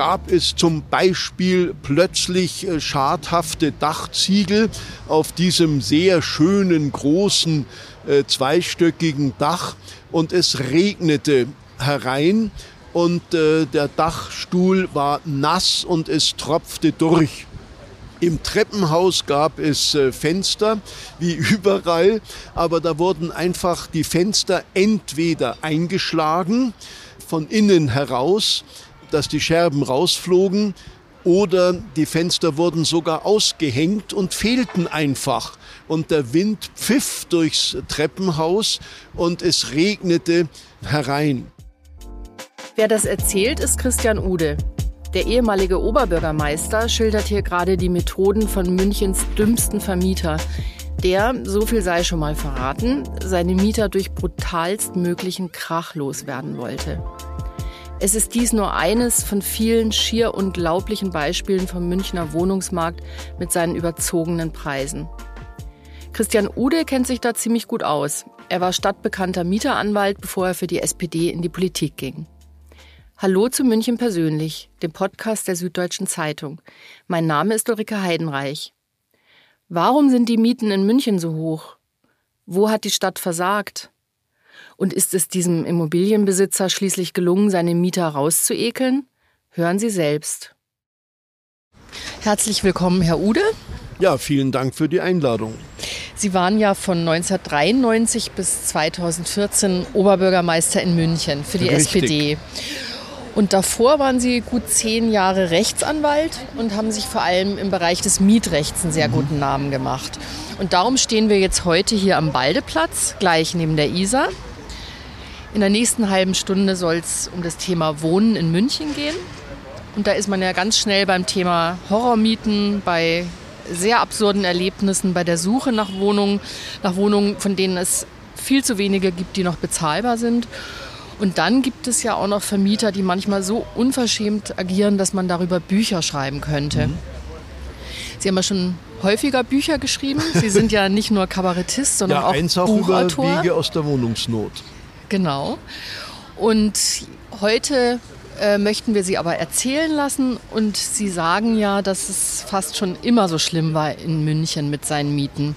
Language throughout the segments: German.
gab es zum Beispiel plötzlich äh, schadhafte Dachziegel auf diesem sehr schönen, großen, äh, zweistöckigen Dach und es regnete herein und äh, der Dachstuhl war nass und es tropfte durch. Im Treppenhaus gab es Fenster, wie überall, aber da wurden einfach die Fenster entweder eingeschlagen von innen heraus, dass die Scherben rausflogen, oder die Fenster wurden sogar ausgehängt und fehlten einfach. Und der Wind pfiff durchs Treppenhaus und es regnete herein. Wer das erzählt, ist Christian Ude. Der ehemalige Oberbürgermeister schildert hier gerade die Methoden von Münchens dümmsten Vermieter, der, so viel sei schon mal verraten, seine Mieter durch brutalstmöglichen Krach loswerden wollte. Es ist dies nur eines von vielen schier unglaublichen Beispielen vom Münchner Wohnungsmarkt mit seinen überzogenen Preisen. Christian Ude kennt sich da ziemlich gut aus. Er war stadtbekannter Mieteranwalt, bevor er für die SPD in die Politik ging. Hallo zu München persönlich, dem Podcast der Süddeutschen Zeitung. Mein Name ist Ulrike Heidenreich. Warum sind die Mieten in München so hoch? Wo hat die Stadt versagt? Und ist es diesem Immobilienbesitzer schließlich gelungen, seine Mieter rauszuekeln? Hören Sie selbst. Herzlich willkommen, Herr Ude. Ja, vielen Dank für die Einladung. Sie waren ja von 1993 bis 2014 Oberbürgermeister in München für die Richtig. SPD. Und davor waren Sie gut zehn Jahre Rechtsanwalt und haben sich vor allem im Bereich des Mietrechts einen sehr mhm. guten Namen gemacht. Und darum stehen wir jetzt heute hier am Baldeplatz, gleich neben der Isar. In der nächsten halben Stunde soll es um das Thema Wohnen in München gehen. Und da ist man ja ganz schnell beim Thema Horrormieten, bei sehr absurden Erlebnissen, bei der Suche nach Wohnungen, nach Wohnungen, von denen es viel zu wenige gibt, die noch bezahlbar sind. Und dann gibt es ja auch noch Vermieter, die manchmal so unverschämt agieren, dass man darüber Bücher schreiben könnte. Mhm. Sie haben ja schon häufiger Bücher geschrieben. Sie sind ja nicht nur Kabarettist, sondern ja, auch eins auch Buchautor. über Wege aus der Wohnungsnot. Genau. Und heute äh, möchten wir Sie aber erzählen lassen. Und Sie sagen ja, dass es fast schon immer so schlimm war in München mit seinen Mieten.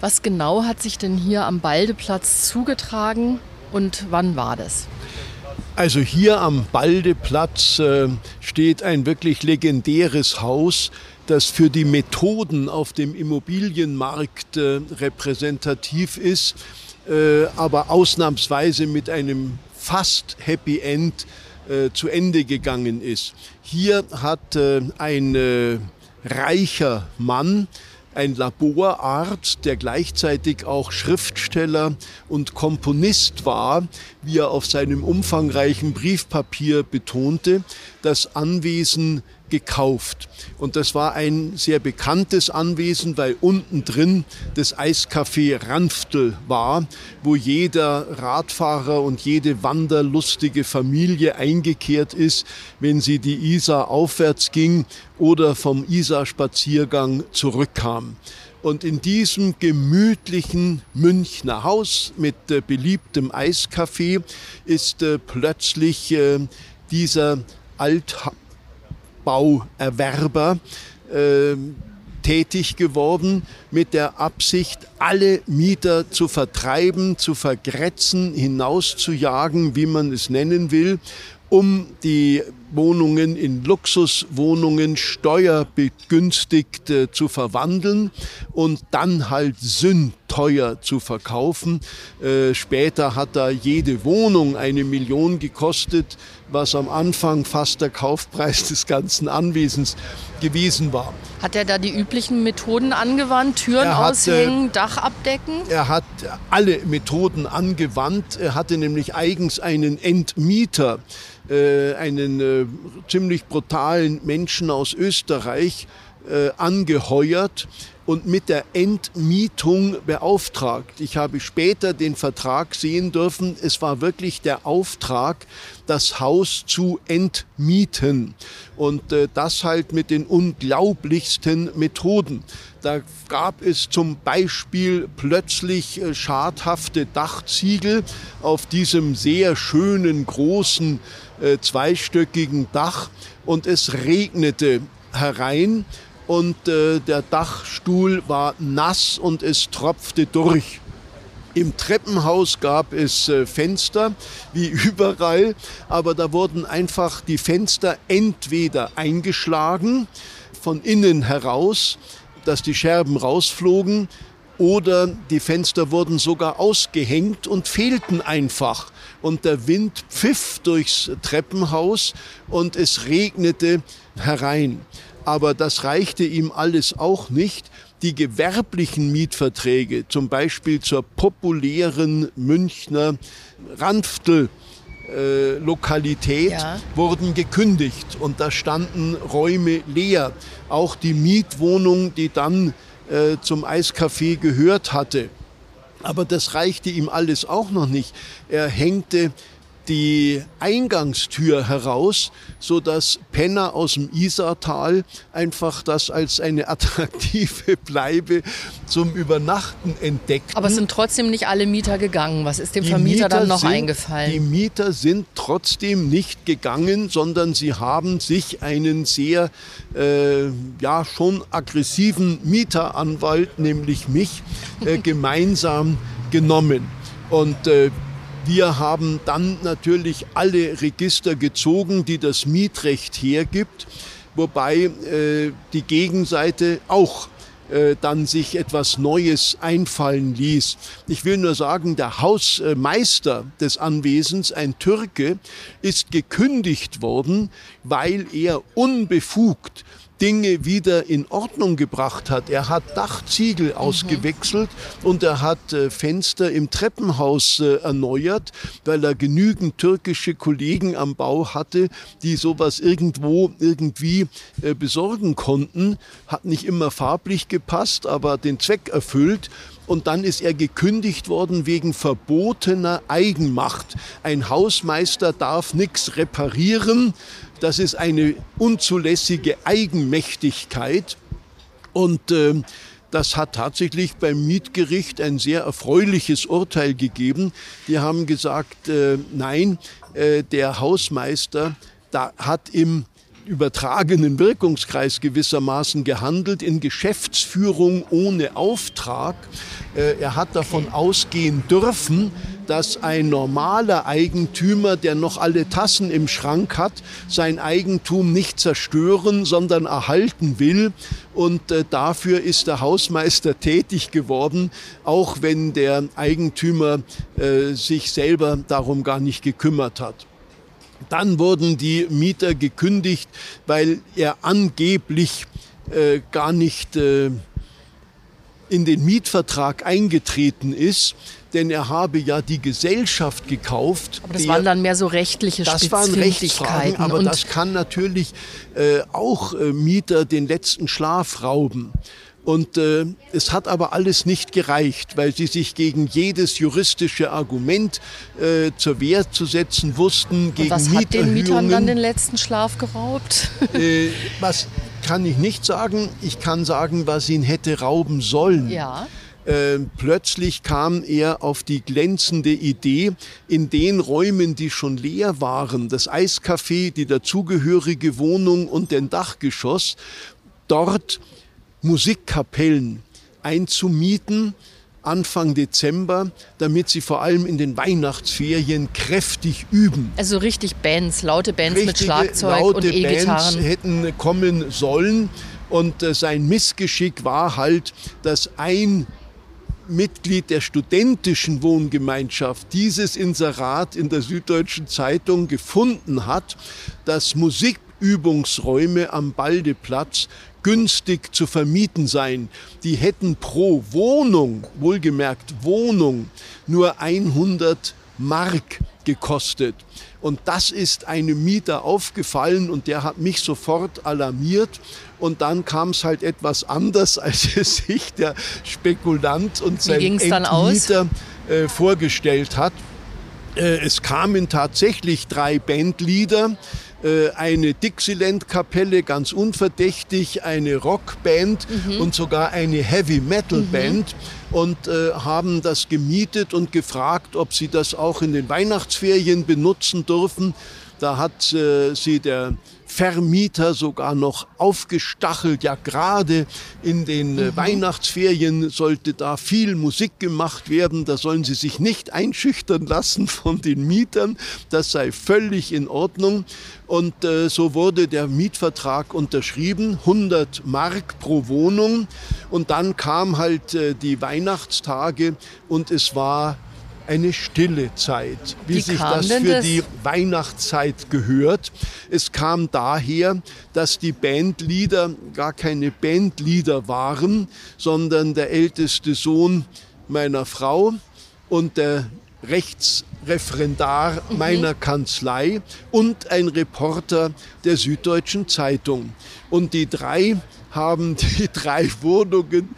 Was genau hat sich denn hier am Baldeplatz zugetragen und wann war das? Also hier am Baldeplatz äh, steht ein wirklich legendäres Haus, das für die Methoden auf dem Immobilienmarkt äh, repräsentativ ist, äh, aber ausnahmsweise mit einem fast Happy End äh, zu Ende gegangen ist. Hier hat äh, ein äh, reicher Mann ein Laborarzt, der gleichzeitig auch Schriftsteller und Komponist war, wie er auf seinem umfangreichen Briefpapier betonte, das Anwesen gekauft. Und das war ein sehr bekanntes Anwesen, weil unten drin das Eiscafé Ranftel war, wo jeder Radfahrer und jede wanderlustige Familie eingekehrt ist, wenn sie die Isar aufwärts ging oder vom Isar-Spaziergang zurückkam. Und in diesem gemütlichen Münchner Haus mit äh, beliebtem Eiscafé ist äh, plötzlich äh, dieser Alt Bauerwerber äh, tätig geworden mit der Absicht, alle Mieter zu vertreiben, zu vergrätzen, hinauszujagen, wie man es nennen will, um die Wohnungen in Luxuswohnungen steuerbegünstigt äh, zu verwandeln und dann halt sündteuer zu verkaufen. Äh, später hat da jede Wohnung eine Million gekostet, was am Anfang fast der Kaufpreis des ganzen Anwesens gewesen war. Hat er da die üblichen Methoden angewandt? Türen hat, aushängen, Dach abdecken? Er hat alle Methoden angewandt. Er hatte nämlich eigens einen Entmieter, äh, einen äh, ziemlich brutalen Menschen aus Österreich äh, angeheuert und mit der Entmietung beauftragt. Ich habe später den Vertrag sehen dürfen. Es war wirklich der Auftrag, das Haus zu entmieten. Und äh, das halt mit den unglaublichsten Methoden. Da gab es zum Beispiel plötzlich äh, schadhafte Dachziegel auf diesem sehr schönen, großen, äh, zweistöckigen Dach und es regnete herein und äh, der Dachstuhl war nass und es tropfte durch. Im Treppenhaus gab es äh, Fenster, wie überall, aber da wurden einfach die Fenster entweder eingeschlagen von innen heraus, dass die Scherben rausflogen, oder die Fenster wurden sogar ausgehängt und fehlten einfach. Und der Wind pfiff durchs Treppenhaus und es regnete herein. Aber das reichte ihm alles auch nicht die gewerblichen Mietverträge, zum Beispiel zur populären Münchner Ranftel, äh, Lokalität ja. wurden gekündigt und da standen Räume leer. Auch die Mietwohnung, die dann äh, zum Eiscafé gehört hatte. Aber das reichte ihm alles auch noch nicht. Er hängte die Eingangstür heraus, so dass Penner aus dem Isartal einfach das als eine attraktive Bleibe zum Übernachten entdeckten. Aber es sind trotzdem nicht alle Mieter gegangen. Was ist dem die Vermieter Mieter dann noch sind, eingefallen? Die Mieter sind trotzdem nicht gegangen, sondern sie haben sich einen sehr, äh, ja, schon aggressiven Mieteranwalt, nämlich mich, äh, gemeinsam genommen. Und äh, wir haben dann natürlich alle Register gezogen, die das Mietrecht hergibt, wobei äh, die Gegenseite auch äh, dann sich etwas Neues einfallen ließ. Ich will nur sagen, der Hausmeister des Anwesens, ein Türke, ist gekündigt worden, weil er unbefugt Dinge wieder in Ordnung gebracht hat. Er hat Dachziegel mhm. ausgewechselt und er hat äh, Fenster im Treppenhaus äh, erneuert, weil er genügend türkische Kollegen am Bau hatte, die sowas irgendwo irgendwie äh, besorgen konnten. Hat nicht immer farblich gepasst, aber den Zweck erfüllt. Und dann ist er gekündigt worden wegen verbotener Eigenmacht. Ein Hausmeister darf nichts reparieren, das ist eine unzulässige Eigenmächtigkeit. Und äh, das hat tatsächlich beim Mietgericht ein sehr erfreuliches Urteil gegeben. Die haben gesagt, äh, nein, äh, der Hausmeister da hat im übertragenen Wirkungskreis gewissermaßen gehandelt, in Geschäftsführung ohne Auftrag. Äh, er hat davon ausgehen dürfen, dass ein normaler Eigentümer, der noch alle Tassen im Schrank hat, sein Eigentum nicht zerstören, sondern erhalten will. Und äh, dafür ist der Hausmeister tätig geworden, auch wenn der Eigentümer äh, sich selber darum gar nicht gekümmert hat. Dann wurden die Mieter gekündigt, weil er angeblich äh, gar nicht äh, in den Mietvertrag eingetreten ist, denn er habe ja die Gesellschaft gekauft. Aber das der, waren dann mehr so rechtliche Das waren Rechtsfragen, aber das kann natürlich äh, auch äh, Mieter den letzten Schlaf rauben. Und äh, es hat aber alles nicht gereicht, weil sie sich gegen jedes juristische Argument äh, zur Wehr zu setzen wussten. Gegen Und was hat den Mietern dann den letzten Schlaf geraubt? Äh, was kann ich nicht sagen. Ich kann sagen, was ihn hätte rauben sollen. Ja. Äh, plötzlich kam er auf die glänzende Idee, in den Räumen, die schon leer waren, das Eiscafé, die dazugehörige Wohnung und den Dachgeschoss, dort Musikkapellen einzumieten, Anfang Dezember, damit sie vor allem in den Weihnachtsferien kräftig üben. Also richtig Bands, laute Bands Richtige, mit Schlagzeug laute und E-Gitarren. Bands hätten kommen sollen und äh, sein Missgeschick war halt, dass ein Mitglied der studentischen Wohngemeinschaft dieses Inserat in der Süddeutschen Zeitung gefunden hat, dass Musikübungsräume am Baldeplatz günstig zu vermieten sein. Die hätten pro Wohnung, wohlgemerkt Wohnung, nur 100 Mark gekostet. Und das ist einem Mieter aufgefallen und der hat mich sofort alarmiert. Und dann kam es halt etwas anders, als es sich der Spekulant und sein Endmieter äh, vorgestellt hat. Äh, es kamen tatsächlich drei Bandleader eine Dixieland-Kapelle, ganz unverdächtig, eine Rockband mhm. und sogar eine Heavy-Metal-Band mhm. und äh, haben das gemietet und gefragt, ob sie das auch in den Weihnachtsferien benutzen dürfen. Da hat äh, sie der Vermieter sogar noch aufgestachelt. Ja, gerade in den äh, mhm. Weihnachtsferien sollte da viel Musik gemacht werden. Da sollen sie sich nicht einschüchtern lassen von den Mietern. Das sei völlig in Ordnung. Und äh, so wurde der Mietvertrag unterschrieben, 100 Mark pro Wohnung. Und dann kam halt äh, die Weihnachtstage und es war eine stille Zeit, wie, wie sich das für das? die Weihnachtszeit gehört. Es kam daher, dass die Bandlieder gar keine Bandlieder waren, sondern der älteste Sohn meiner Frau und der Rechtsreferendar mhm. meiner Kanzlei und ein Reporter der Süddeutschen Zeitung. Und die drei haben die drei Wohnungen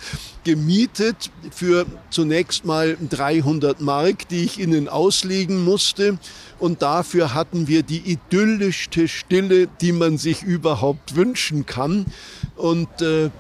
gemietet für zunächst mal 300 Mark, die ich ihnen auslegen musste. Und dafür hatten wir die idyllischste Stille, die man sich überhaupt wünschen kann. Und äh,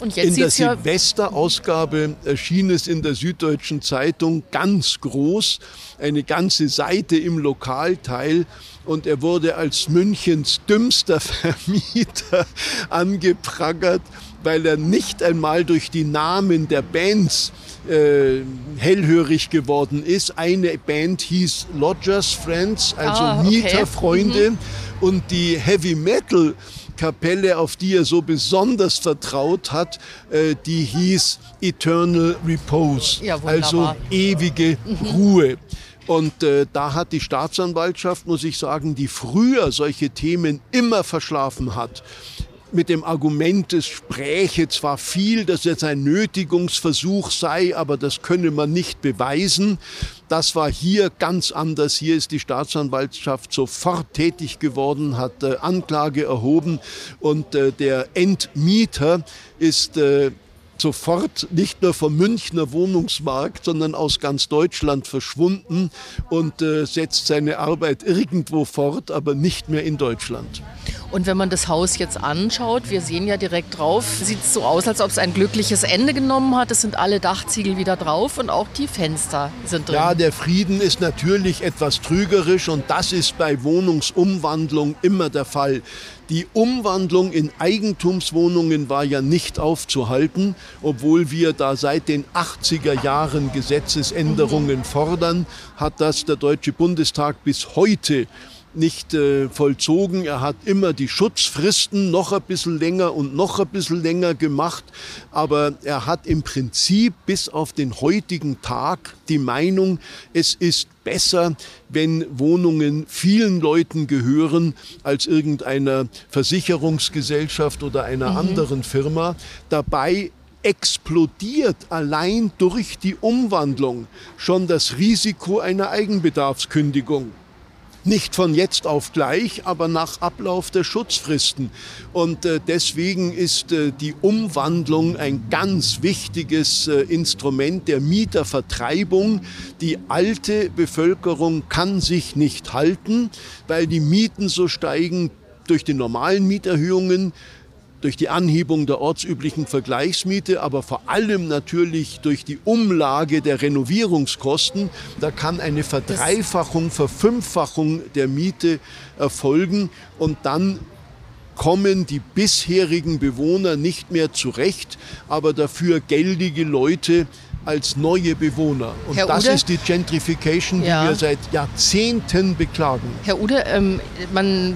in der Silvesterausgabe erschien es in der Süddeutschen Zeitung ganz groß, eine ganze Seite im Lokalteil und er wurde als Münchens dümmster Vermieter angeprangert, weil er nicht einmal durch die Namen der Bands äh, hellhörig geworden ist. Eine Band hieß Lodgers Friends, also ah, okay. Mieterfreunde mhm. und die Heavy Metal Kapelle, auf die er so besonders vertraut hat, äh, die hieß Eternal Repose, ja, also ewige mhm. Ruhe. Und äh, da hat die Staatsanwaltschaft, muss ich sagen, die früher solche Themen immer verschlafen hat, mit dem Argument, es spräche zwar viel, dass jetzt ein Nötigungsversuch sei, aber das könne man nicht beweisen. Das war hier ganz anders. Hier ist die Staatsanwaltschaft sofort tätig geworden, hat äh, Anklage erhoben und äh, der Entmieter ist äh, sofort nicht nur vom Münchner Wohnungsmarkt, sondern aus ganz Deutschland verschwunden und äh, setzt seine Arbeit irgendwo fort, aber nicht mehr in Deutschland. Und wenn man das Haus jetzt anschaut, wir sehen ja direkt drauf, sieht es so aus, als ob es ein glückliches Ende genommen hat. Es sind alle Dachziegel wieder drauf und auch die Fenster sind drin. Ja, der Frieden ist natürlich etwas trügerisch und das ist bei Wohnungsumwandlung immer der Fall. Die Umwandlung in Eigentumswohnungen war ja nicht aufzuhalten, obwohl wir da seit den 80er Jahren Gesetzesänderungen fordern, hat das der Deutsche Bundestag bis heute nicht äh, vollzogen. Er hat immer die Schutzfristen noch ein bisschen länger und noch ein bisschen länger gemacht. Aber er hat im Prinzip bis auf den heutigen Tag die Meinung, es ist besser, wenn Wohnungen vielen Leuten gehören als irgendeiner Versicherungsgesellschaft oder einer mhm. anderen Firma. Dabei explodiert allein durch die Umwandlung schon das Risiko einer Eigenbedarfskündigung. Nicht von jetzt auf gleich, aber nach Ablauf der Schutzfristen. Und äh, deswegen ist äh, die Umwandlung ein ganz wichtiges äh, Instrument der Mietervertreibung. Die alte Bevölkerung kann sich nicht halten, weil die Mieten so steigen durch die normalen Mieterhöhungen durch die Anhebung der ortsüblichen Vergleichsmiete, aber vor allem natürlich durch die Umlage der Renovierungskosten. Da kann eine Verdreifachung, Verfünffachung der Miete erfolgen und dann kommen die bisherigen Bewohner nicht mehr zurecht, aber dafür geldige Leute als neue Bewohner. Und Herr das Ude, ist die Gentrification, die ja. wir seit Jahrzehnten beklagen. Herr Ude, ähm, man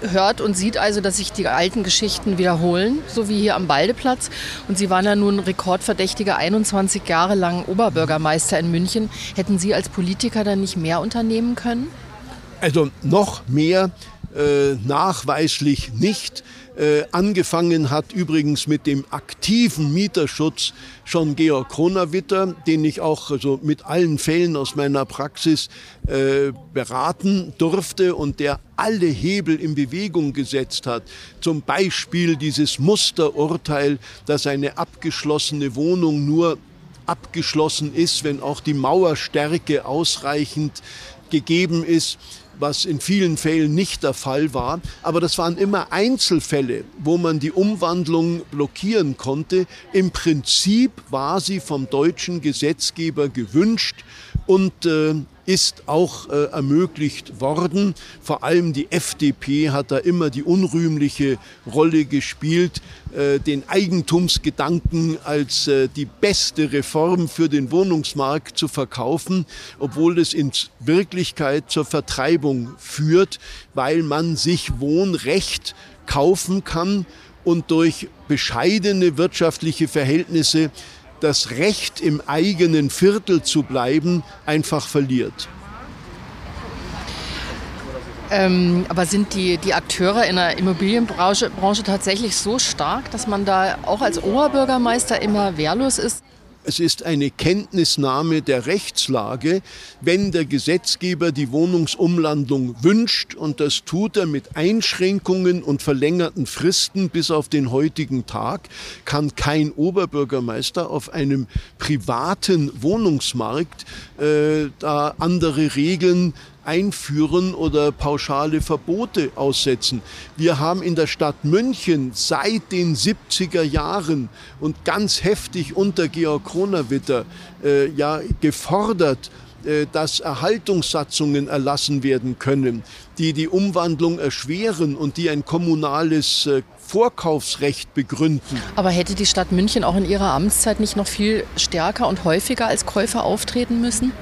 hört und sieht also, dass sich die alten Geschichten wiederholen, so wie hier am Baldeplatz. Und Sie waren ja nun rekordverdächtige 21 Jahre lang Oberbürgermeister in München. Hätten Sie als Politiker dann nicht mehr unternehmen können? Also noch mehr äh, nachweislich nicht. Äh, angefangen hat übrigens mit dem aktiven Mieterschutz schon Georg Kronawitter, den ich auch also mit allen Fällen aus meiner Praxis äh, beraten durfte und der alle Hebel in Bewegung gesetzt hat. Zum Beispiel dieses Musterurteil, dass eine abgeschlossene Wohnung nur abgeschlossen ist, wenn auch die Mauerstärke ausreichend gegeben ist was in vielen Fällen nicht der Fall war. Aber das waren immer Einzelfälle, wo man die Umwandlung blockieren konnte. Im Prinzip war sie vom deutschen Gesetzgeber gewünscht und äh, ist auch äh, ermöglicht worden. Vor allem die FDP hat da immer die unrühmliche Rolle gespielt, äh, den Eigentumsgedanken als äh, die beste Reform für den Wohnungsmarkt zu verkaufen, obwohl es in Wirklichkeit zur Vertreibung führt, weil man sich Wohnrecht kaufen kann und durch bescheidene wirtschaftliche Verhältnisse das Recht im eigenen Viertel zu bleiben einfach verliert. Ähm, aber sind die, die Akteure in der Immobilienbranche Branche tatsächlich so stark, dass man da auch als Oberbürgermeister immer wehrlos ist? Es ist eine Kenntnisnahme der Rechtslage, wenn der Gesetzgeber die Wohnungsumlandung wünscht und das tut er mit Einschränkungen und verlängerten Fristen bis auf den heutigen Tag, kann kein Oberbürgermeister auf einem privaten Wohnungsmarkt äh, da andere Regeln einführen oder pauschale Verbote aussetzen. Wir haben in der Stadt München seit den 70er Jahren und ganz heftig unter Georg Kronawitter äh, ja gefordert, äh, dass Erhaltungssatzungen erlassen werden können, die die Umwandlung erschweren und die ein kommunales äh, Vorkaufsrecht begründen. Aber hätte die Stadt München auch in ihrer Amtszeit nicht noch viel stärker und häufiger als Käufer auftreten müssen?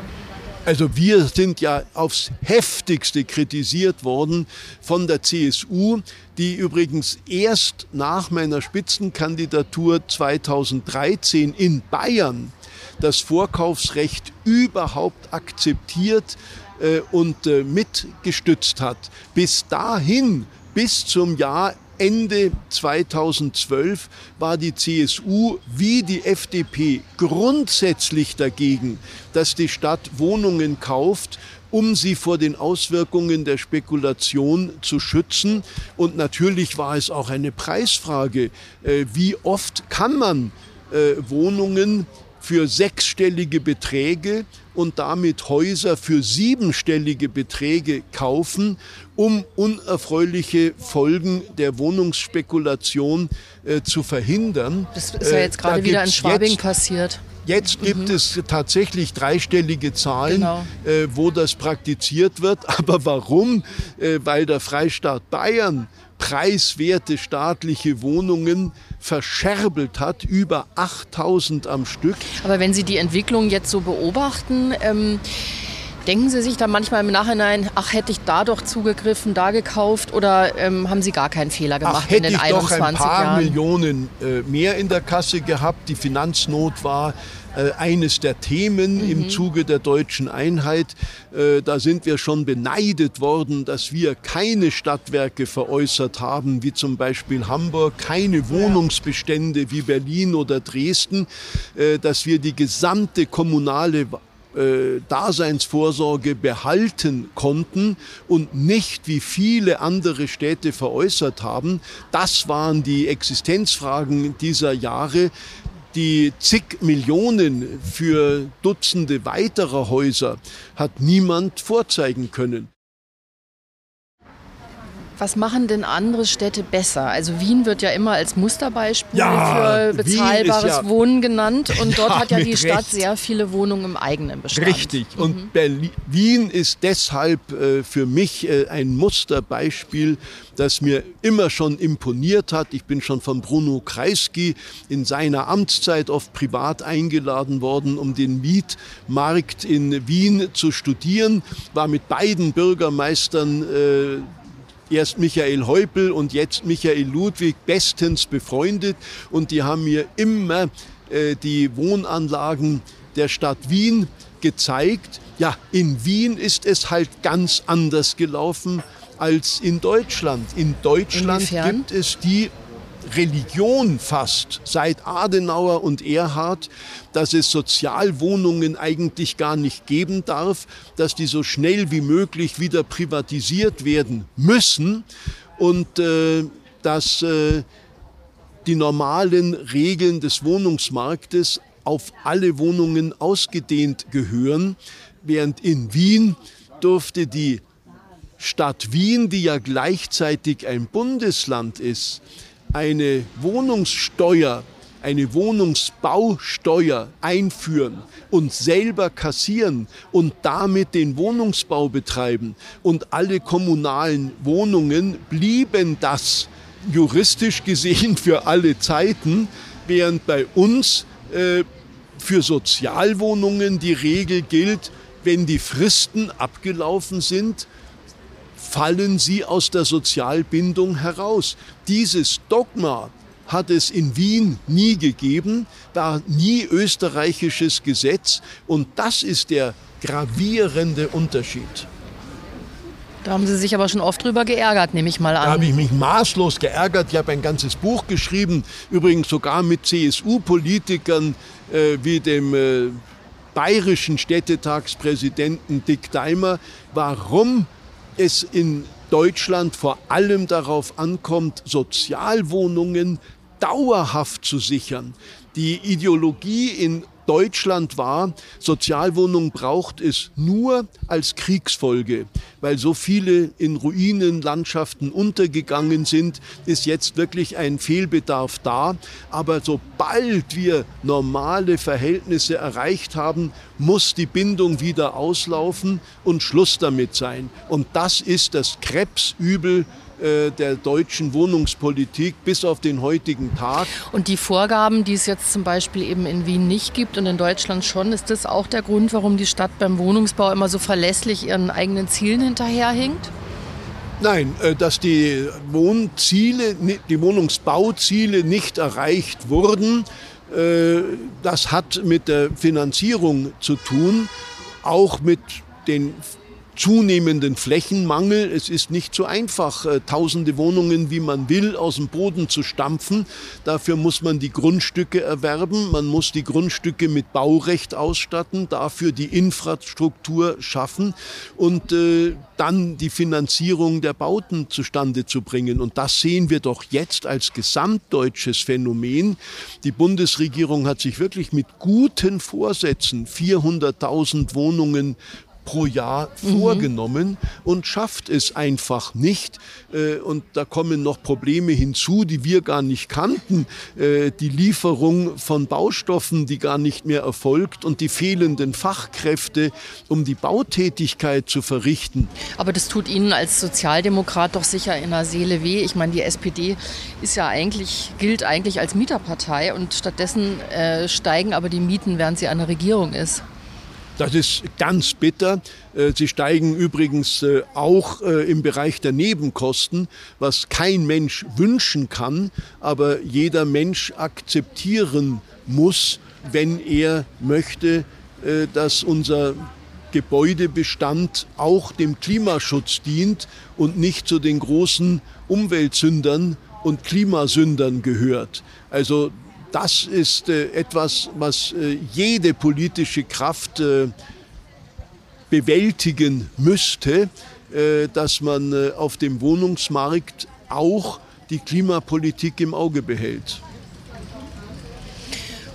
Also wir sind ja aufs heftigste kritisiert worden von der CSU, die übrigens erst nach meiner Spitzenkandidatur 2013 in Bayern das Vorkaufsrecht überhaupt akzeptiert äh, und äh, mitgestützt hat. Bis dahin, bis zum Jahr Ende 2012 war die CSU wie die FDP grundsätzlich dagegen, dass die Stadt Wohnungen kauft, um sie vor den Auswirkungen der Spekulation zu schützen. Und natürlich war es auch eine Preisfrage. Äh, wie oft kann man äh, Wohnungen für sechsstellige Beträge und damit Häuser für siebenstellige Beträge kaufen, um unerfreuliche Folgen der Wohnungsspekulation äh, zu verhindern. Das ist ja jetzt äh, gerade äh, wieder in Schwabing jetzt, passiert. Jetzt gibt mhm. es tatsächlich dreistellige Zahlen, genau. äh, wo das praktiziert wird. Aber warum? Äh, weil der Freistaat Bayern preiswerte staatliche Wohnungen verscherbelt hat, über 8000 am Stück. Aber wenn Sie die Entwicklung jetzt so beobachten, ähm, denken Sie sich dann manchmal im Nachhinein, ach, hätte ich da doch zugegriffen, da gekauft oder ähm, haben Sie gar keinen Fehler gemacht ach, in den 21 Jahren? Hätte ich doch ein paar Jahren? Millionen äh, mehr in der Kasse gehabt, die Finanznot war äh, eines der Themen mhm. im Zuge der deutschen Einheit. Äh, da sind wir schon beneidet worden, dass wir keine Stadtwerke veräußert haben, wie zum Beispiel Hamburg, keine Wohnungsbestände wie Berlin oder Dresden, äh, dass wir die gesamte kommunale Daseinsvorsorge behalten konnten und nicht wie viele andere Städte veräußert haben. Das waren die Existenzfragen dieser Jahre die zig Millionen für Dutzende weiterer Häuser hat niemand vorzeigen können. Was machen denn andere Städte besser? Also Wien wird ja immer als Musterbeispiel ja, für bezahlbares ja, Wohnen genannt und dort hat ja die Stadt Recht. sehr viele Wohnungen im eigenen Bestand. Richtig. Mhm. Und Berlin, Wien ist deshalb äh, für mich äh, ein Musterbeispiel, das mir immer schon imponiert hat. Ich bin schon von Bruno Kreisky in seiner Amtszeit oft privat eingeladen worden, um den Mietmarkt in Wien zu studieren, war mit beiden Bürgermeistern äh, erst Michael Häupl und jetzt Michael Ludwig bestens befreundet und die haben mir immer äh, die Wohnanlagen der Stadt Wien gezeigt. Ja, in Wien ist es halt ganz anders gelaufen als in Deutschland. In Deutschland Inwiefern? gibt es die Religion fast seit Adenauer und Erhard, dass es Sozialwohnungen eigentlich gar nicht geben darf, dass die so schnell wie möglich wieder privatisiert werden müssen und äh, dass äh, die normalen Regeln des Wohnungsmarktes auf alle Wohnungen ausgedehnt gehören, während in Wien durfte die Stadt Wien, die ja gleichzeitig ein Bundesland ist, eine Wohnungssteuer, eine Wohnungsbausteuer einführen und selber kassieren und damit den Wohnungsbau betreiben. Und alle kommunalen Wohnungen blieben das juristisch gesehen für alle Zeiten, während bei uns äh, für Sozialwohnungen die Regel gilt, wenn die Fristen abgelaufen sind, fallen sie aus der Sozialbindung heraus. Dieses Dogma hat es in Wien nie gegeben, war nie österreichisches Gesetz und das ist der gravierende Unterschied. Da haben Sie sich aber schon oft drüber geärgert, nehme ich mal an. Da habe ich mich maßlos geärgert. Ich habe ein ganzes Buch geschrieben, übrigens sogar mit CSU-Politikern äh, wie dem äh, bayerischen Städtetagspräsidenten Dick Daimer, warum es in Deutschland vor allem darauf ankommt, Sozialwohnungen dauerhaft zu sichern. Die Ideologie in Deutschland war, Sozialwohnungen braucht es nur als Kriegsfolge, weil so viele in Ruinenlandschaften untergegangen sind, ist jetzt wirklich ein Fehlbedarf da. Aber sobald wir normale Verhältnisse erreicht haben, muss die Bindung wieder auslaufen und Schluss damit sein. Und das ist das Krebsübel der deutschen Wohnungspolitik bis auf den heutigen Tag. Und die Vorgaben, die es jetzt zum Beispiel eben in Wien nicht gibt und in Deutschland schon, ist das auch der Grund, warum die Stadt beim Wohnungsbau immer so verlässlich ihren eigenen Zielen hinterherhinkt? Nein, äh, dass die Wohnziele, die Wohnungsbauziele nicht erreicht wurden, äh, das hat mit der Finanzierung zu tun, auch mit den zunehmenden Flächenmangel. Es ist nicht so einfach, äh, tausende Wohnungen, wie man will, aus dem Boden zu stampfen. Dafür muss man die Grundstücke erwerben, man muss die Grundstücke mit Baurecht ausstatten, dafür die Infrastruktur schaffen und äh, dann die Finanzierung der Bauten zustande zu bringen. Und das sehen wir doch jetzt als gesamtdeutsches Phänomen. Die Bundesregierung hat sich wirklich mit guten Vorsätzen 400.000 Wohnungen pro Jahr mhm. vorgenommen und schafft es einfach nicht. Äh, und da kommen noch Probleme hinzu, die wir gar nicht kannten. Äh, die Lieferung von Baustoffen, die gar nicht mehr erfolgt und die fehlenden Fachkräfte, um die Bautätigkeit zu verrichten. Aber das tut Ihnen als Sozialdemokrat doch sicher in der Seele weh. Ich meine, die SPD ist ja eigentlich, gilt eigentlich als Mieterpartei und stattdessen äh, steigen aber die Mieten, während sie an der Regierung ist. Das ist ganz bitter. Äh, sie steigen übrigens äh, auch äh, im Bereich der Nebenkosten, was kein Mensch wünschen kann, aber jeder Mensch akzeptieren muss, wenn er möchte, dass unser Gebäudebestand auch dem Klimaschutz dient und nicht zu den großen Umweltsündern und Klimasündern gehört. Also das ist äh, etwas, was äh, jede politische Kraft äh, bewältigen müsste, dass man auf dem Wohnungsmarkt auch die Klimapolitik im Auge behält.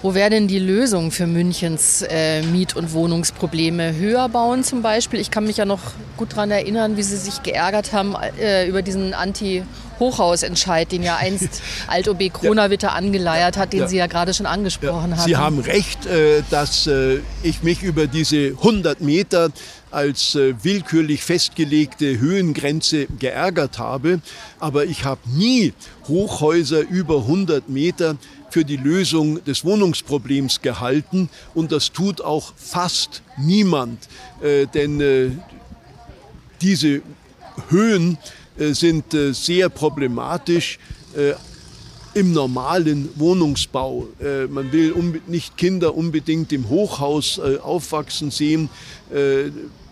Wo wäre denn die Lösung für Münchens äh, Miet- und Wohnungsprobleme? Höher bauen zum Beispiel. Ich kann mich ja noch gut daran erinnern, wie Sie sich geärgert haben äh, über diesen Anti- Hochhausentscheid, den ja einst Alt-OB Kronawitter ja. angeleiert hat, den ja. Sie ja gerade schon angesprochen ja. haben. Sie haben recht, äh, dass äh, ich mich über diese 100 Meter als äh, willkürlich festgelegte Höhengrenze geärgert habe. Aber ich habe nie Hochhäuser über 100 Meter für die Lösung des Wohnungsproblems gehalten und das tut auch fast niemand, äh, denn äh, diese Höhen äh, sind äh, sehr problematisch äh, im normalen Wohnungsbau. Äh, man will nicht Kinder unbedingt im Hochhaus aufwachsen sehen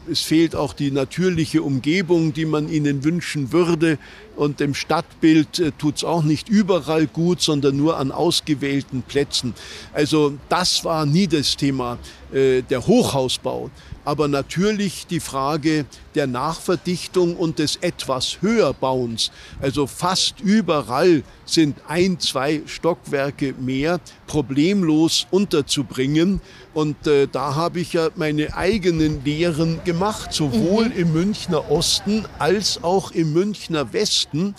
es fehlt auch die natürliche Umgebung, die man ihnen wünschen würde. Und dem Stadtbild äh, tut es auch nicht überall gut, sondern nur an ausgewählten Plätzen. Also das war nie das Thema, der Hochhausbau aber natürlich die Frage der Nachverdichtung und des etwas Höherbauens. Also fast überall sind ein, zwei Stockwerke mehr problemlos unterzubringen. Und äh, da habe ich ja meine eigenen Lehren gemacht, sowohl mhm. im Münchner Osten als auch im Münchner Westen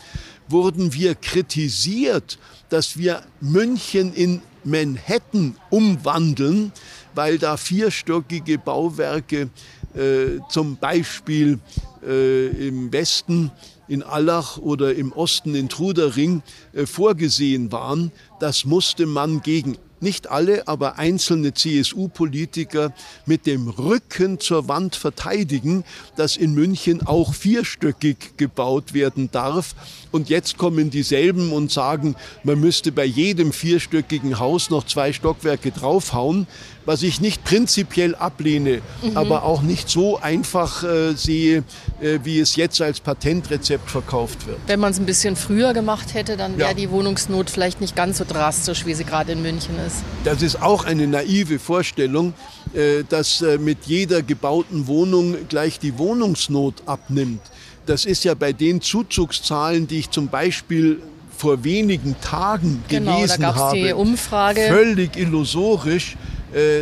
wurden wir kritisiert, dass wir München in Manhattan umwandeln weil da vierstöckige Bauwerke äh, zum Beispiel äh, im Westen in Allach oder im Osten in Trudering äh, vorgesehen waren. Das musste man gegen nicht alle, aber einzelne CSU-Politiker mit dem Rücken zur Wand verteidigen, dass in München auch vierstöckig gebaut werden darf. Und jetzt kommen dieselben und sagen, man müsste bei jedem vierstöckigen Haus noch zwei Stockwerke draufhauen, was ich nicht prinzipiell ablehne, mhm. aber auch nicht so einfach äh, sehe, äh, wie es jetzt als Patentrezept verkauft wird. Wenn man es ein bisschen früher gemacht hätte, dann wäre ja. die Wohnungsnot vielleicht nicht ganz so drastisch, wie sie gerade in München ist. Das ist auch eine naive Vorstellung, äh, dass äh, mit jeder gebauten Wohnung gleich die Wohnungsnot abnimmt. Das ist ja bei den Zuzugszahlen, die ich zum Beispiel vor wenigen Tagen genau, gelesen da habe, die Umfrage. völlig illusorisch,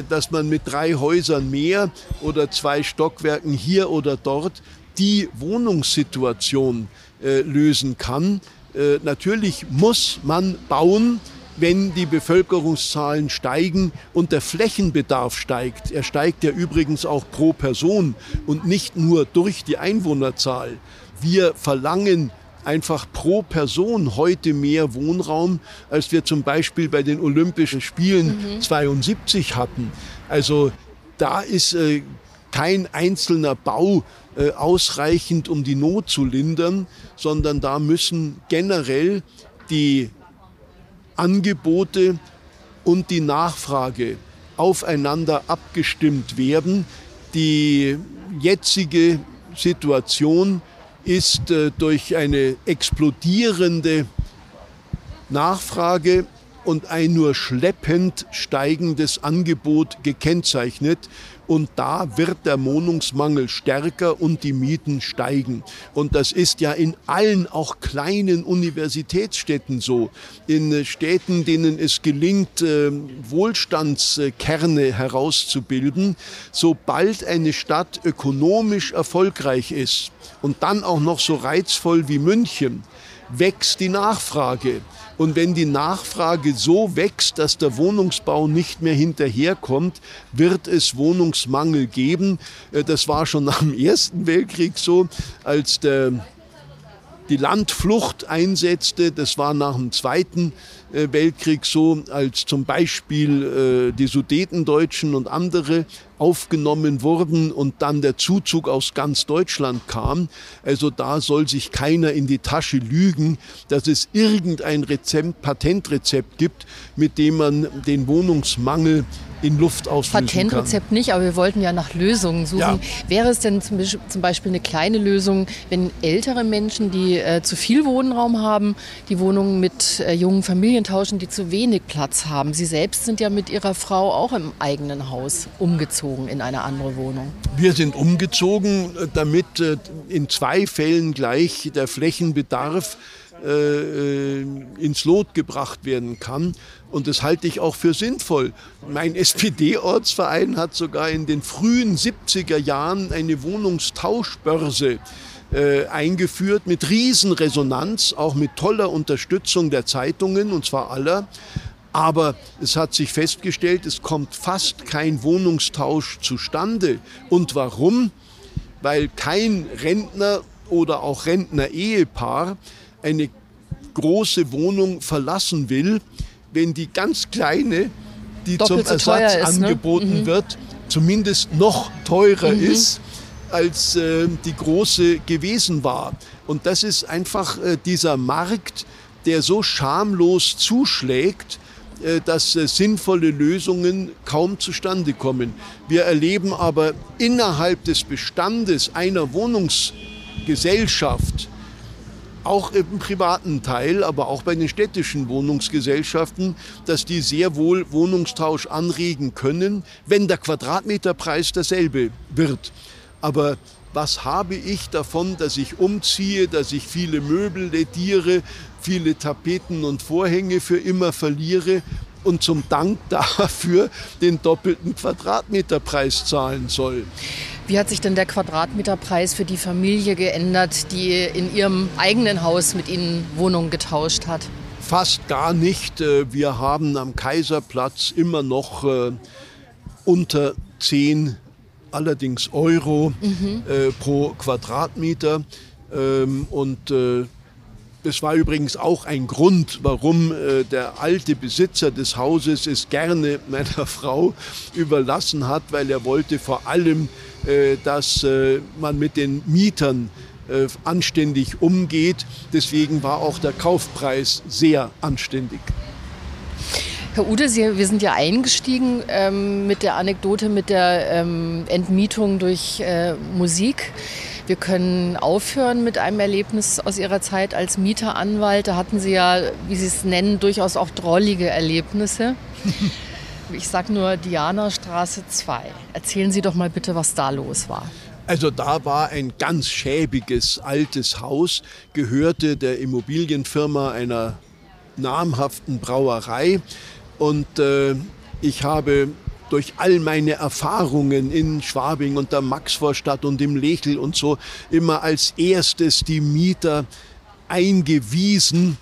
dass man mit drei Häusern mehr oder zwei Stockwerken hier oder dort die Wohnungssituation lösen kann. Natürlich muss man bauen, wenn die Bevölkerungszahlen steigen und der Flächenbedarf steigt. Er steigt ja übrigens auch pro Person und nicht nur durch die Einwohnerzahl. Wir verlangen einfach pro Person heute mehr Wohnraum, als wir zum Beispiel bei den Olympischen Spielen mhm. 72 hatten. Also da ist äh, kein einzelner Bau äh, ausreichend, um die Not zu lindern, sondern da müssen generell die Angebote und die Nachfrage aufeinander abgestimmt werden. Die jetzige Situation ist äh, durch eine explodierende Nachfrage und ein nur schleppend steigendes Angebot gekennzeichnet. Und da wird der Wohnungsmangel stärker und die Mieten steigen. Und das ist ja in allen auch kleinen Universitätsstädten so. In Städten, denen es gelingt, äh, Wohlstandskerne herauszubilden, sobald eine Stadt ökonomisch erfolgreich ist und dann auch noch so reizvoll wie München, wächst die Nachfrage. Und wenn die Nachfrage so wächst, dass der Wohnungsbau nicht mehr hinterherkommt, wird es Wohnungsmangel geben. Äh, das war schon nach dem Ersten Weltkrieg so, als der die Landflucht einsetzte. Das war nach dem Zweiten äh, Weltkrieg so, als zum Beispiel äh, die Sudetendeutschen und andere aufgenommen wurden und dann der Zuzug aus ganz Deutschland kam. Also da soll sich keiner in die Tasche lügen, dass es irgendein Rezept, Patentrezept gibt, mit dem man den Wohnungsmangel in Luft auslösen Patentrezept kann. nicht, aber wir wollten ja nach Lösungen suchen. Ja. Wäre es denn zum Beispiel eine kleine Lösung, wenn ältere Menschen, die äh, zu viel Wohnraum haben, die Wohnungen mit äh, jungen Familien tauschen, die zu wenig Platz haben? Sie selbst sind ja mit Ihrer Frau auch im eigenen Haus umgezogen in eine andere Wohnung. Wir sind umgezogen, äh, damit äh, in zwei Fällen gleich der Flächenbedarf äh, ins Lot gebracht werden kann. Und das halte ich auch für sinnvoll. Mein SPD-Ortsverein hat sogar in den frühen 70er Jahren eine Wohnungstauschbörse äh, eingeführt mit Riesenresonanz, auch mit toller Unterstützung der Zeitungen, und zwar aller. Aber es hat sich festgestellt, es kommt fast kein Wohnungstausch zustande. Und warum? Weil kein Rentner oder auch Rentner-Ehepaar eine große Wohnung verlassen will, wenn die ganz kleine, die Doppelt zum Ersatz ist, ne? angeboten mhm. wird, zumindest noch teurer mhm. ist als äh, die große gewesen war. Und das ist einfach äh, dieser Markt, der so schamlos zuschlägt, dass äh, sinnvolle Lösungen kaum zustande kommen. Wir erleben aber innerhalb des Bestandes einer Wohnungsgesellschaft, auch im privaten Teil, aber auch bei den städtischen Wohnungsgesellschaften, dass die sehr wohl Wohnungstausch anregen können, wenn der Quadratmeterpreis derselbe wird. Aber was habe ich davon, dass ich umziehe, dass ich viele Möbel lediere, viele Tapeten und Vorhänge für immer verliere und zum Dank dafür den doppelten Quadratmeterpreis zahlen soll. Wie hat sich denn der Quadratmeterpreis für die Familie geändert, die in ihrem eigenen Haus mit Ihnen Wohnungen getauscht hat? Fast gar nicht. Äh, wir haben am Kaiserplatz immer noch äh, unter 10 allerdings Euro mhm. Äh, pro Quadratmeter. Ähm, und das war übrigens auch ein Grund, warum äh, der alte Besitzer des Hauses es gerne meiner Frau überlassen hat, weil er wollte vor allem, äh, dass äh, man mit den Mietern äh, anständig umgeht. Deswegen war auch der Kaufpreis sehr anständig. Herr Ude, Sie, wir sind ja eingestiegen ähm, mit der Anekdote mit der ähm, Entmietung durch äh, Musik. Wir können aufhören mit einem Erlebnis aus Ihrer Zeit als Mieteranwalt. Da hatten Sie ja, wie Sie es nennen, durchaus auch drollige Erlebnisse. Ich sage nur Dianastraße 2. Erzählen Sie doch mal bitte, was da los war. Also da war ein ganz schäbiges altes Haus, gehörte der Immobilienfirma einer namhaften Brauerei. Und äh, ich habe durch all meine Erfahrungen in Schwabing und der Maxvorstadt und im Lechel und so immer als erstes die Mieter eingewiesen,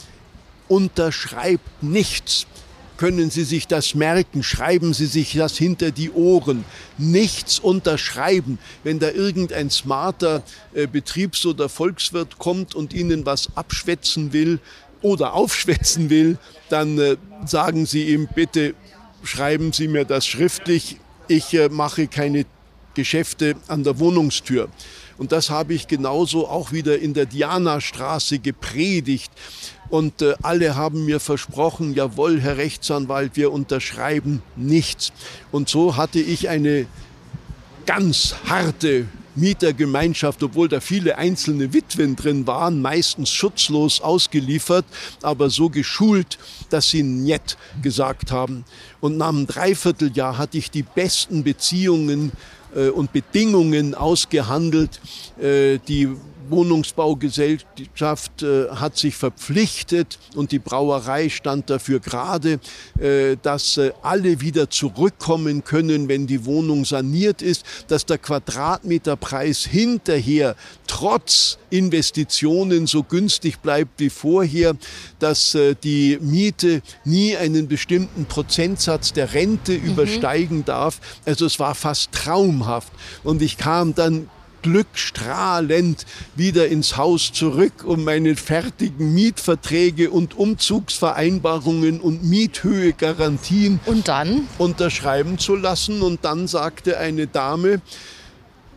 unterschreibt nichts. Können Sie sich das merken? Schreiben Sie sich das hinter die Ohren. Nichts unterschreiben. Wenn da irgendein smarter äh, Betriebs- oder Volkswirt kommt und Ihnen was abschwätzen will oder aufschwätzen will, dann äh, sagen Sie ihm bitte schreiben Sie mir das schriftlich. Ich äh, mache keine Geschäfte an der Wohnungstür. Und das habe ich genauso auch wieder in der Dianastraße gepredigt. Und äh, alle haben mir versprochen, jawohl, Herr Rechtsanwalt, wir unterschreiben nichts. Und so hatte ich eine ganz harte Mietergemeinschaft, obwohl da viele einzelne Witwen drin waren, meistens schutzlos ausgeliefert, aber so geschult, dass sie Njet gesagt haben. Und nach einem Dreivierteljahr hatte ich die besten Beziehungen äh, und Bedingungen ausgehandelt, äh, die Wohnungsbaugesellschaft äh, hat sich verpflichtet und die Brauerei stand dafür gerade, äh, dass äh, alle wieder zurückkommen können, wenn die Wohnung saniert ist, dass der Quadratmeterpreis hinterher trotz Investitionen so günstig bleibt wie vorher, dass äh, die Miete nie einen bestimmten Prozentsatz der Rente mhm. übersteigen darf. Also es war fast traumhaft. Und ich kam dann glückstrahlend wieder ins Haus zurück, um meine fertigen Mietverträge und Umzugsvereinbarungen und Miethöhegarantien und dann unterschreiben zu lassen. Und dann sagte eine Dame,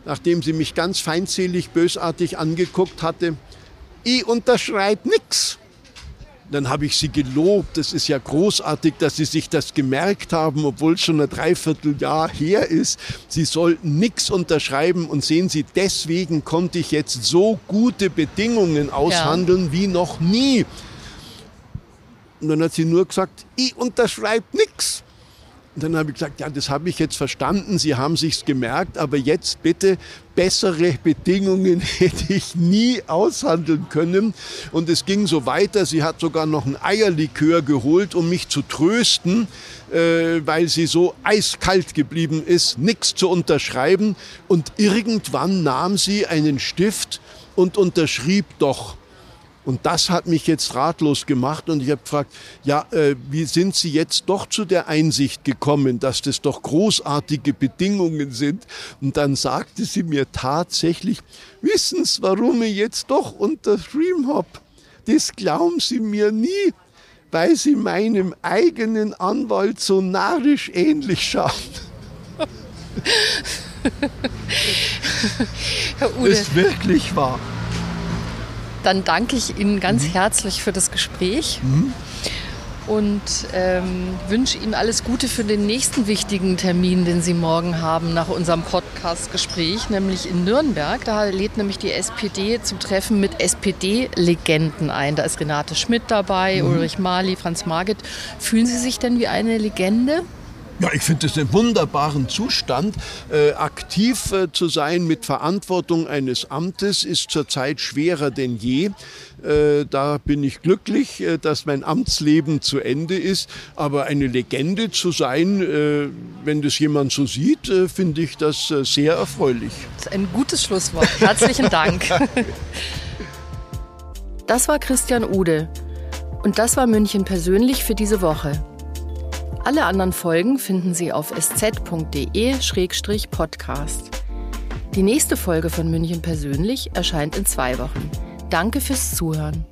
nachdem sie mich ganz feindselig, bösartig angeguckt hatte, ich unterschreibe nichts. Dann habe ich sie gelobt. Es ist ja großartig, dass Sie sich das gemerkt haben, obwohl es schon ein Dreivierteljahr her ist. Sie sollten nichts unterschreiben und sehen Sie, deswegen konnte ich jetzt so gute Bedingungen aushandeln ja. wie noch nie. Und dann hat sie nur gesagt, ich unterschreibe nichts. Und dann habe ich gesagt, ja, das habe ich jetzt verstanden, Sie haben sich's gemerkt, aber jetzt bitte bessere Bedingungen hätte ich nie aushandeln können. Und es ging so weiter. Sie hat sogar noch ein Eierlikör geholt, um mich zu trösten, äh, weil sie so eiskalt geblieben ist, nichts zu unterschreiben. Und irgendwann nahm sie einen Stift und unterschrieb doch. Und das hat mich jetzt ratlos gemacht und ich habe gefragt, ja, äh, wie sind Sie jetzt doch zu der Einsicht gekommen, dass das doch großartige Bedingungen sind? Und dann sagte sie mir tatsächlich, wissen Sie, warum ich jetzt doch unterschrieben habe? Das glauben Sie mir nie, weil Sie meinem eigenen Anwalt so narrisch ähnlich schauen. Herr Ude. Ist wirklich wahr. Dann danke ich Ihnen ganz mhm. herzlich für das Gespräch. Mhm. und ähm, wünsche ihm alles Gute für den nächsten wichtigen Termin, den Sie morgen haben nach unserem Podcast-Gespräch, nämlich in Nürnberg. Da lädt nämlich die SPD zum Treffen mit SPD-Legenden ein. Da ist Renate Schmidt dabei, mhm. Ulrich Mali, Franz Marget. Fühlen Sie sich denn wie eine Legende? Ja, ich finde es einen wunderbaren Zustand. Äh, aktiv äh, zu sein mit Verantwortung eines Amtes ist zurzeit schwerer denn je. Äh, da bin ich glücklich, äh, dass mein Amtsleben zu Ende ist. Aber eine Legende zu sein, äh, wenn das jemand so sieht, äh, finde ich das sehr erfreulich. Das ist ein gutes Schlusswort. Herzlichen Dank. Das war Christian Ude. Und das war München persönlich für diese Woche. Alle anderen Folgen finden Sie auf sz.de-podcast. Die nächste Folge von München persönlich erscheint in zwei Wochen. Danke fürs Zuhören.